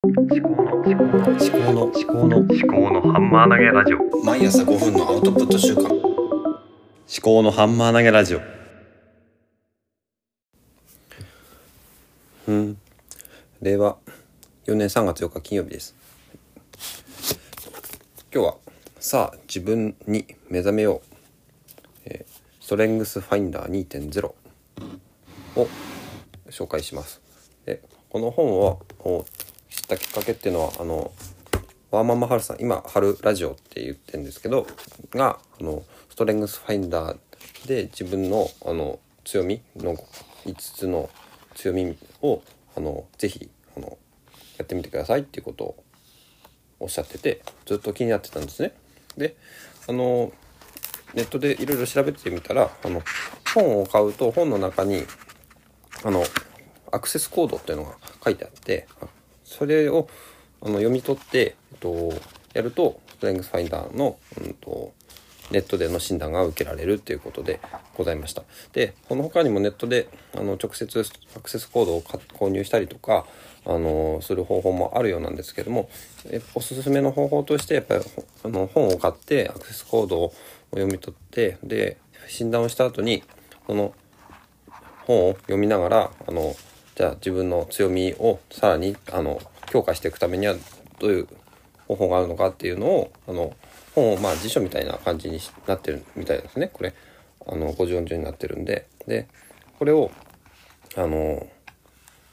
思考の思考の思考の思考の思考のハンマー投げラジオ。毎朝5分のアウトプット週間。思考のハンマー投げラジオ。うん。令和4年3月4日金曜日です。今日はさあ自分に目覚めよう、えーストレングスファインダー2.0を紹介します。でこの本をったきっかけっていうのはあのワーマンマハルさん今春ラジオって言ってるんですけどがあのストレングスファインダーで自分のあの強みの5つの強みをあのぜひあのやってみてくださいっていうことをおっしゃっててずっと気になってたんですね。であのネットでいろいろ調べてみたらあの本を買うと本の中にあのアクセスコードっていうのが書いてあってそれをあの読み取って、えっと、やるとストレングスファインダーの、うん、とネットでの診断が受けられるっていうことでございました。でこの他にもネットであの直接アクセスコードを購入したりとかあのする方法もあるようなんですけどもえおすすめの方法としてやっぱりあの本を買ってアクセスコードを読み取ってで診断をした後にその本を読みながらあのじゃあ自分の強みをさらにあの強化していくためにはどういう方法があるのかっていうのをあの本をまあ辞書みたいな感じになってるみたいですねこれあの50音順になってるんででこれをあの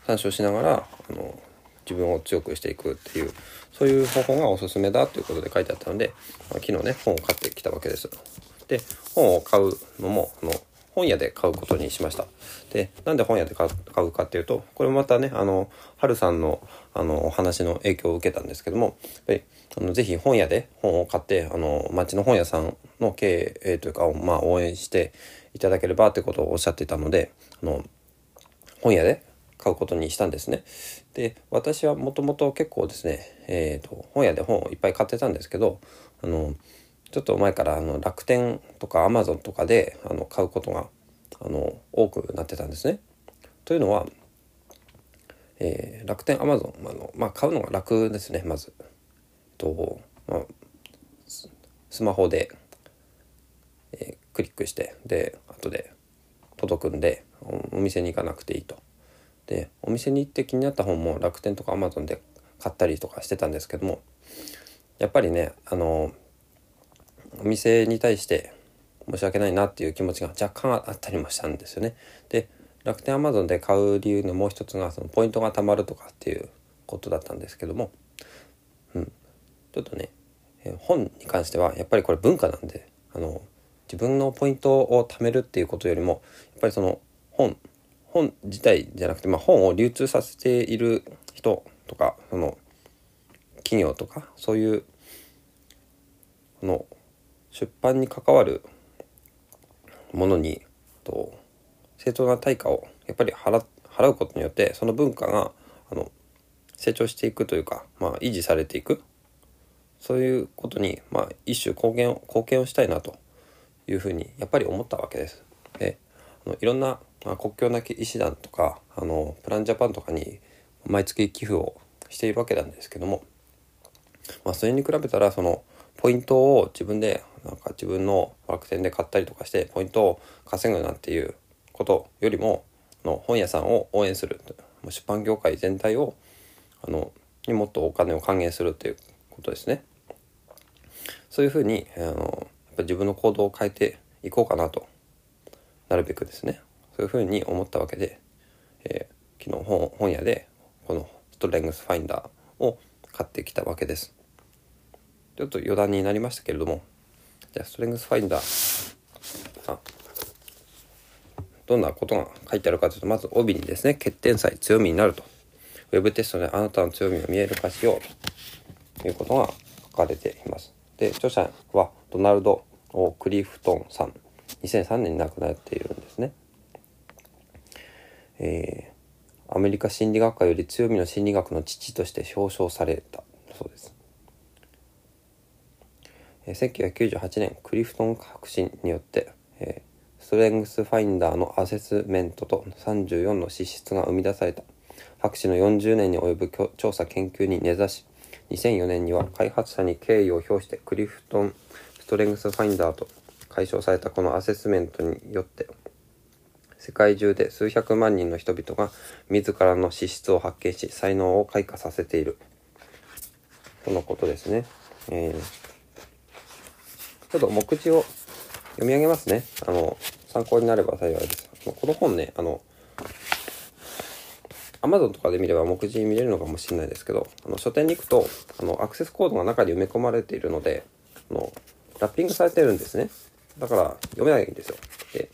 参照しながらあの自分を強くしていくっていうそういう方法がおすすめだということで書いてあったので、まあ昨日ね本を買ってきたわけです。で本を買うのもあの本屋で買うことにしました。でなんで本屋で買うかっていうとこれもまたねあの春さんのあのお話の影響を受けたんですけどもやっぱりあのぜひ本屋で本を買ってあの町の本屋さんの経営というか、まあ、応援していただければということをおっしゃってたのであの本屋で買うことにしたんですね。で私はもともと結構ですね、えー、と本屋で本をいっぱい買ってたんですけどあのちょっと前からあの楽天とかアマゾンとかであの買うことがあの多くなってたんですね。というのは、えー楽天アマゾンあの、まあ、買うのが楽ですねまず。とまあ、スマホで、えークリックしてで後で届くんでおお店に行かなくていいと。でお店に行って気になった本も楽天とかアマゾンで買ったりとかしてたんですけどもやっぱりねあのお店に対して申し訳ないなっていう気持ちが若干あったりもしたんですよね。で楽天アマゾンで買う理由のもう一つがそのポイントが貯まるとかっていうことだったんですけども、うん、ちょっとねえ本に関してはやっぱりこれ文化なんであの自分のポイントを貯めるっていうことよりもやっぱりその本本自体じゃなくて、まあ、本を流通させている人とかその企業とかそういうこの出版に関わるものにと正当な対価をやっぱり払うことによってその文化があの成長していくというか、まあ、維持されていくそういうことに、まあ、一種貢献を貢献をしたいなというふうにやっぱり思ったわけです。であのいろんな、まあ、国境なき医師団とかあのプランジャパンとかに毎月寄付をしているわけなんですけども、まあ、それに比べたらそのポイントを自分でなんか自分の楽天で買ったりとかしてポイントを稼ぐなんていうことよりもの本屋さんを応援するもう出版業界全体をあのにもっとお金を還元するっていうことですね。そういうふうにあのやっぱ自分の行動を変えていこうかなとなるべくですねそういうふうに思ったわけで、えー昨日本本屋でこのストレングスファインダーを買ってきたわけです。ちょっと余談になりましたけれども。じゃあストレングスファインダー。あどんなことが書いてあるかというとまず帯にですね欠点さえ強みになると。ウェブテストであなたの強みを見える化しよう。ということが書かれています。で著者はドナルド・オクリフトンさん。2003年に亡くなっているんですね。えーアメリカ心理学会より強みの心理学の父として表彰された。そうです。え1998年クリフトン革新によって、えストレングスファインダーのアセスメントと34の資質が生み出された博士の40年に及ぶ調査研究に根ざし2004年には開発者に敬意を表してクリフトン・ストレングスファインダーと解消されたこのアセスメントによって世界中で数百万人の人々が自らの資質を発見し才能を開花させているとのことですね。えーちょっと目次を読み上げますね。あの、参考になれば幸いです。この本ね、あの、Amazon とかで見れば目次見れるのかもしれないですけど、あの書店に行くと、あの、アクセスコードが中に埋め込まれているので、あの、ラッピングされてるんですね。だから、読めないんですよ。で、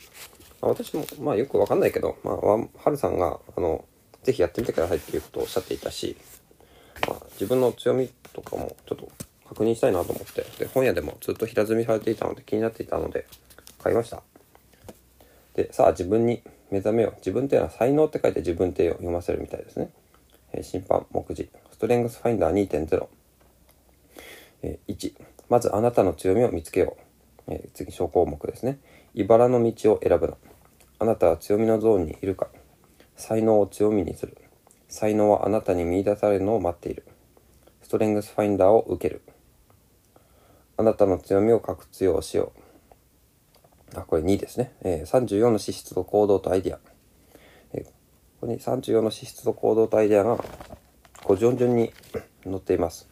まあ、私も、まあよくわかんないけど、まあ、はるさんが、あの、ぜひやってみてくださいっていうことをおっしゃっていたし、まあ、自分の強みとかもちょっと確認したいなと思って。で本屋でもずっと平積みされていたので気になっていたので買いました。でさあ自分に目覚めよう。自分っていうのは才能って書いて自分ってを読ませるみたいですね、えー、審判目次。ストレングスファインダー2.0、えー、1まずあなたの強みを見つけよう、えー、次小項目ですね。茨の道を選ぶなあなたは強みのゾーンにいるか。才能を強みにする。才能はあなたに見出されるのを待っている。ストレングスファインダーを受ける。あなたの強みを活用しよう。あ、これ2ですね。えー、34の資質と行動とアイディア。えー、ここに34の資質と行動とアイディアが、五条順々に載っています。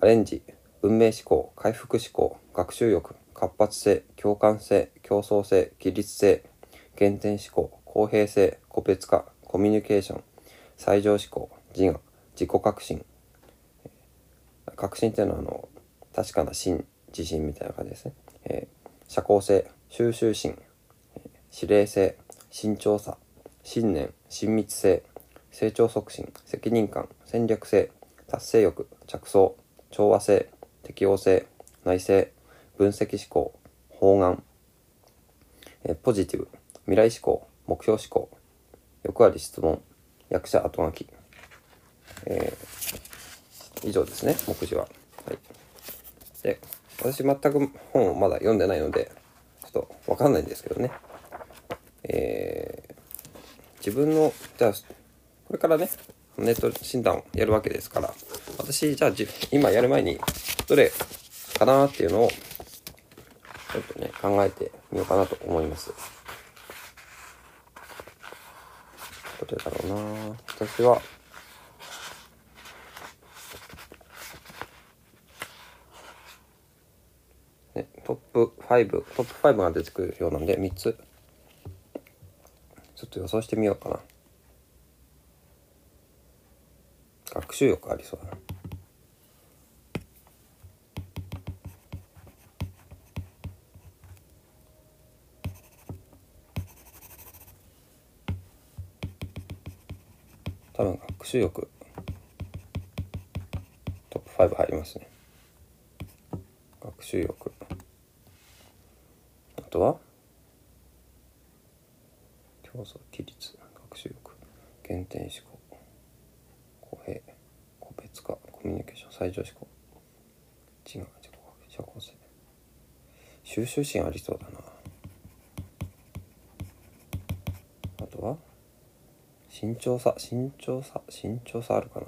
アレンジ、運命思考、回復思考、学習欲、活発性、共感性、競争性、規律性、原点思考、公平性、個別化、コミュニケーション、最上思考、自我、自己革新。革新っていうのはあの確かな真自信みたいな感じですね、えー、社交性収集心、え、指令性慎重さ信念親密性成長促進責任感戦略性達成欲着想調和性適応性内省分析思考方眼、え、ポジティブ未来思考目標思考欲あり質問役者後書き、えー、以上ですね目次は。はい。で、私全く本をまだ読んでないので、ちょっとわかんないんですけどね。えー、自分の、じゃあ、これからね、ネット診断をやるわけですから、私、じゃあ今やる前に、どれかなっていうのを、ちょっとね、考えてみようかなと思います。どれだろうな私は、トップ5、トップ5が出てくるようなんで、3つ、ちょっと予想してみようかな。学習欲ありそうだな。多分学習欲トップ5入りますね学習欲とは競争規律学習力原点思考公平個別化コミュニケーション最上思考。違う自己社交性。収集心ありそうだな。あとは慎重さ慎重さ慎重さあるかな。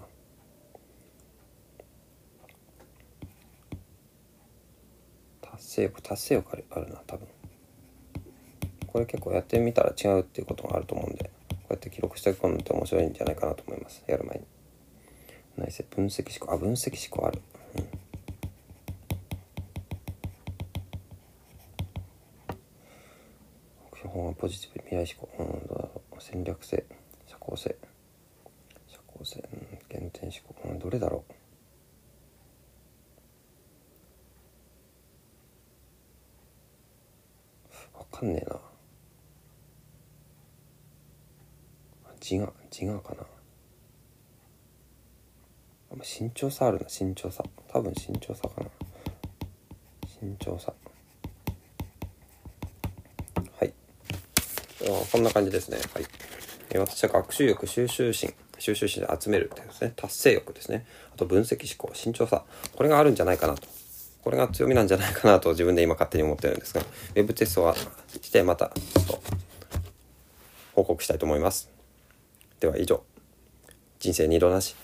達成欲達成欲あるな多分。これ結構やってみたら違うっていうことがあると思うんでこうやって記録していくのって面白いんじゃないかなと思います。やる前に。内政分析思考あ分析思考ある。うん。目標法はポジティブ未来思考、うん、どうだろう。戦略性。社交性。社交性、うん、原点思考、うん、どれだろう。わかんねえな。自我自我かな。身長差あるな。身長差多分身長差かな。身長差はい。こんな感じですね。はい。私は学習欲収集心。収集心で集めるってですね。達成欲ですね。あと分析思考。身長差これがあるんじゃないかなと。これが強みなんじゃないかなと自分で今勝手に思ってるんですが。ウェブテストはしてまたちょっと報告したいと思います。では以上。人生二度なし。